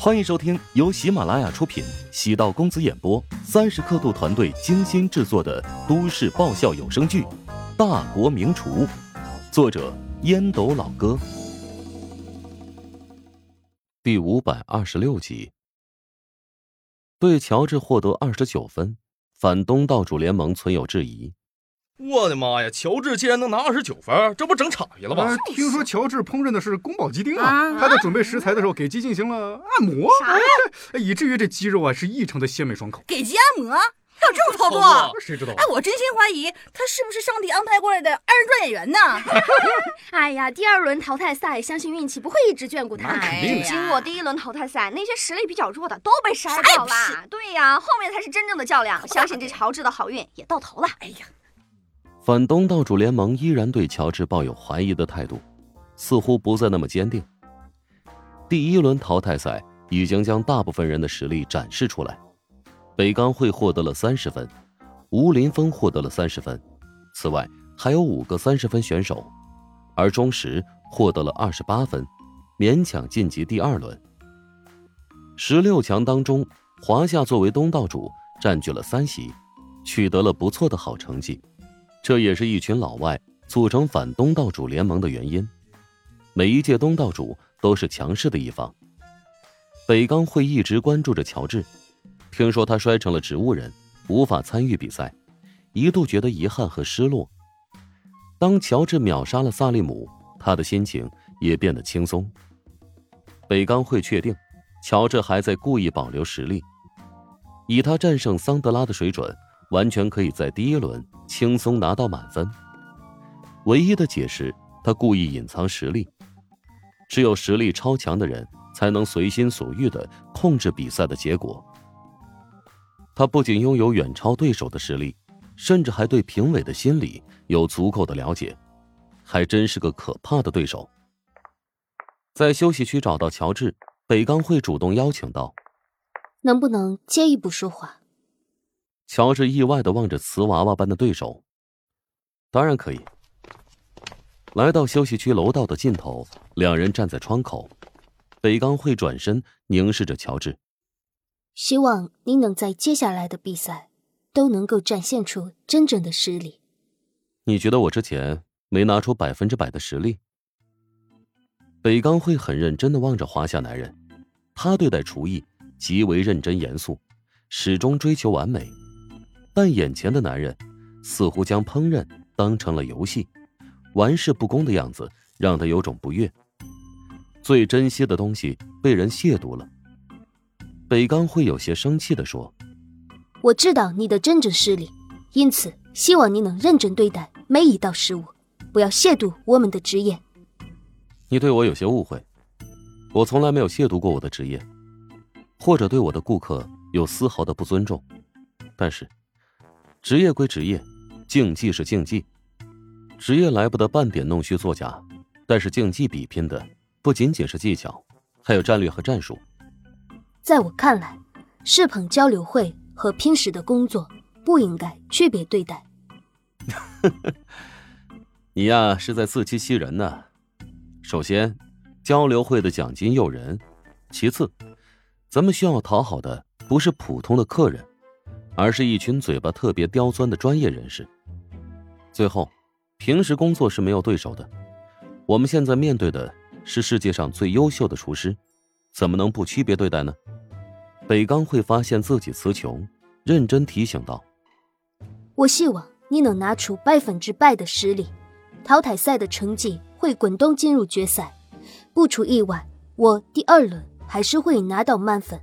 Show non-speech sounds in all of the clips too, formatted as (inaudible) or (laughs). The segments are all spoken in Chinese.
欢迎收听由喜马拉雅出品、喜道公子演播、三十刻度团队精心制作的都市爆笑有声剧《大国名厨》，作者烟斗老哥，第五百二十六集。对乔治获得二十九分，反东道主联盟存有质疑。我的妈呀！乔治竟然能拿二十九分，这不整岔劈了吗？听说乔治烹饪的是宫保鸡丁啊！他在准备食材的时候给鸡进行了按摩，啥呀？(laughs) 以至于这鸡肉啊是异常的鲜美爽口。给鸡按摩？还有这种操作？谁知道？哎，我真心怀疑他是不是上帝安排过来的二人转演员呢？(laughs) 哎呀，第二轮淘汰赛，相信运气不会一直眷顾他。肯定。经过第一轮淘汰赛，那些实力比较弱的都被筛掉了。对呀，后面才是真正的较量。相信这 (laughs) 乔治的好运也到头了。哎呀。反东道主联盟依然对乔治抱有怀疑的态度，似乎不再那么坚定。第一轮淘汰赛已经将大部分人的实力展示出来，北钢会获得了三十分，吴林峰获得了三十分，此外还有五个三十分选手，而钟石获得了二十八分，勉强晋级第二轮。十六强当中，华夏作为东道主占据了三席，取得了不错的好成绩。这也是一群老外组成反东道主联盟的原因。每一届东道主都是强势的一方。北刚会一直关注着乔治，听说他摔成了植物人，无法参与比赛，一度觉得遗憾和失落。当乔治秒杀了萨利姆，他的心情也变得轻松。北刚会确定，乔治还在故意保留实力，以他战胜桑德拉的水准。完全可以在第一轮轻松拿到满分。唯一的解释，他故意隐藏实力。只有实力超强的人才能随心所欲的控制比赛的结果。他不仅拥有远超对手的实力，甚至还对评委的心理有足够的了解，还真是个可怕的对手。在休息区找到乔治，北钢会主动邀请道：“能不能接一步说话？”乔治意外的望着瓷娃娃般的对手，当然可以。来到休息区楼道的尽头，两人站在窗口。北钢会转身凝视着乔治，希望你能在接下来的比赛都能够展现出真正的实力。你觉得我之前没拿出百分之百的实力？北钢会很认真的望着华夏男人，他对待厨艺极为认真严肃，始终追求完美。但眼前的男人似乎将烹饪当成了游戏，玩世不恭的样子让他有种不悦。最珍惜的东西被人亵渎了。北刚会有些生气的说：“我知道你的真正实力，因此希望你能认真对待每一道食物，不要亵渎我们的职业。”你对我有些误会，我从来没有亵渎过我的职业，或者对我的顾客有丝毫的不尊重，但是。职业归职业，竞技是竞技，职业来不得半点弄虚作假。但是竞技比拼的不仅仅是技巧，还有战略和战术。在我看来，世捧交流会和拼时的工作不应该区别对待。(laughs) 你呀，是在自欺欺人呢。首先，交流会的奖金诱人；其次，咱们需要讨好的不是普通的客人。而是一群嘴巴特别刁钻的专业人士。最后，平时工作是没有对手的。我们现在面对的是世界上最优秀的厨师，怎么能不区别对待呢？北刚会发现自己词穷，认真提醒道：“我希望你能拿出百分之百的实力，淘汰赛的成绩会滚动进入决赛。不出意外，我第二轮还是会拿到满分。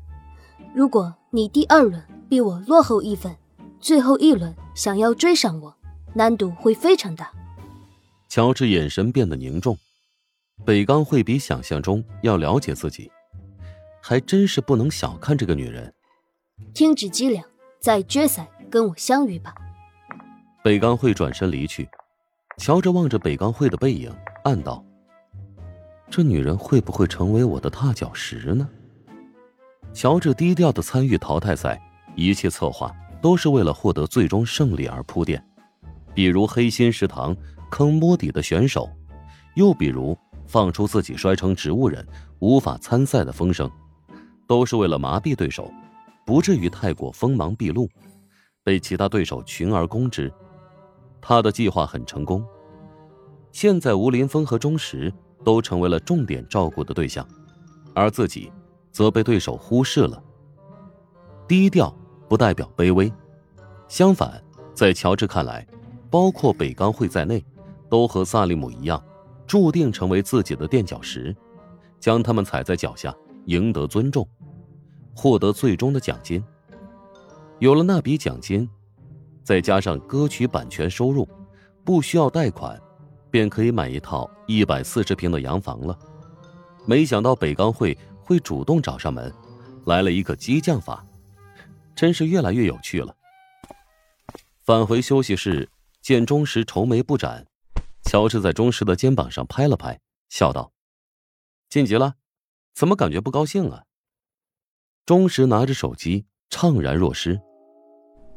如果你第二轮……”比我落后一分，最后一轮想要追上我，难度会非常大。乔治眼神变得凝重，北刚会比想象中要了解自己，还真是不能小看这个女人。停止伎俩，在决赛跟我相遇吧。北刚会转身离去，乔治望着北刚会的背影，暗道：这女人会不会成为我的踏脚石呢？乔治低调的参与淘汰赛。一切策划都是为了获得最终胜利而铺垫，比如黑心食堂坑摸底的选手，又比如放出自己摔成植物人无法参赛的风声。都是为了麻痹对手，不至于太过锋芒毕露，被其他对手群而攻之。他的计划很成功。现在吴林峰和钟石都成为了重点照顾的对象，而自己则被对手忽视了。低调不代表卑微，相反，在乔治看来，包括北钢会在内，都和萨利姆一样，注定成为自己的垫脚石，将他们踩在脚下，赢得尊重，获得最终的奖金。有了那笔奖金，再加上歌曲版权收入，不需要贷款，便可以买一套一百四十平的洋房了。没想到北钢会会主动找上门，来了一个激将法。真是越来越有趣了。返回休息室，见钟石愁眉不展，乔治在钟石的肩膀上拍了拍，笑道：“晋级了，怎么感觉不高兴啊？”钟石拿着手机，怅然若失：“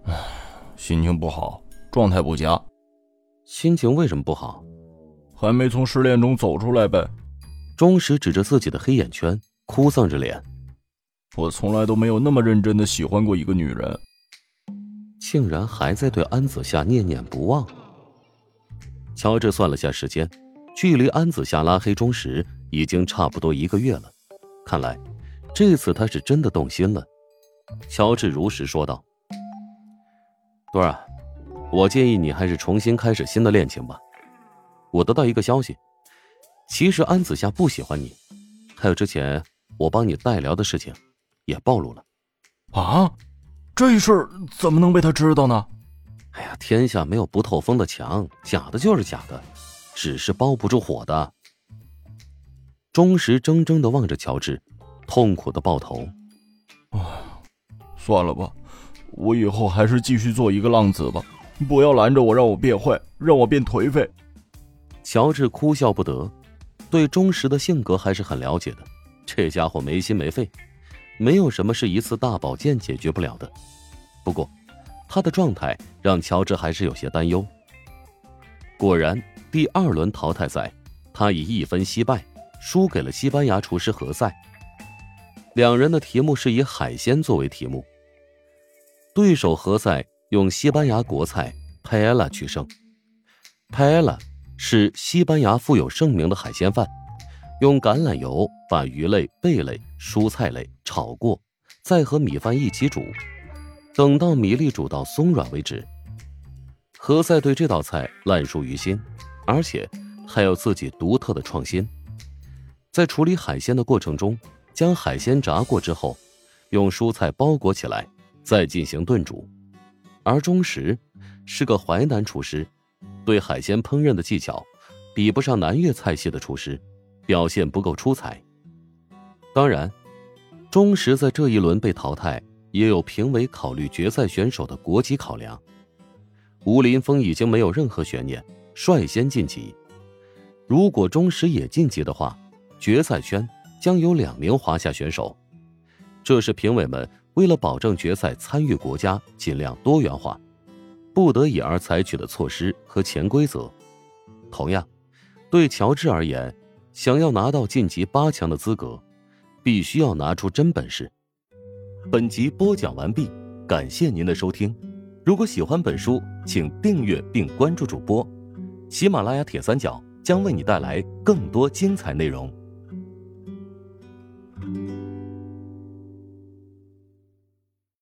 唉，心情不好，状态不佳。心情为什么不好？还没从失恋中走出来呗。”钟石指着自己的黑眼圈，哭丧着脸。我从来都没有那么认真的喜欢过一个女人，竟然还在对安子夏念念不忘。乔治算了下时间，距离安子夏拉黑钟时已经差不多一个月了，看来这次他是真的动心了。乔治如实说道：“多儿，我建议你还是重新开始新的恋情吧。我得到一个消息，其实安子夏不喜欢你，还有之前我帮你代聊的事情。”也暴露了，啊，这事儿怎么能被他知道呢？哎呀，天下没有不透风的墙，假的就是假的，纸是包不住火的。钟石怔怔的望着乔治，痛苦的抱头。啊，算了吧，我以后还是继续做一个浪子吧，不要拦着我，让我变坏，让我变颓废。乔治哭笑不得，对钟石的性格还是很了解的，这家伙没心没肺。没有什么是一次大保健解决不了的，不过，他的状态让乔治还是有些担忧。果然，第二轮淘汰赛，他以一分惜败，输给了西班牙厨师何塞。两人的题目是以海鲜作为题目，对手何塞用西班牙国菜 paella 取胜。paella 是西班牙富有盛名的海鲜饭。用橄榄油把鱼类、贝类、蔬菜类炒过，再和米饭一起煮，等到米粒煮到松软为止。何塞对这道菜烂熟于心，而且还有自己独特的创新。在处理海鲜的过程中，将海鲜炸过之后，用蔬菜包裹起来，再进行炖煮。而钟石是个淮南厨师，对海鲜烹饪的技巧比不上南粤菜系的厨师。表现不够出彩。当然，中石在这一轮被淘汰，也有评委考虑决赛选手的国籍考量。吴林峰已经没有任何悬念，率先晋级。如果中石也晋级的话，决赛圈将有两名华夏选手。这是评委们为了保证决赛参与国家尽量多元化，不得已而采取的措施和潜规则。同样，对乔治而言。想要拿到晋级八强的资格，必须要拿出真本事。本集播讲完毕，感谢您的收听。如果喜欢本书，请订阅并关注主播。喜马拉雅铁三角将为你带来更多精彩内容。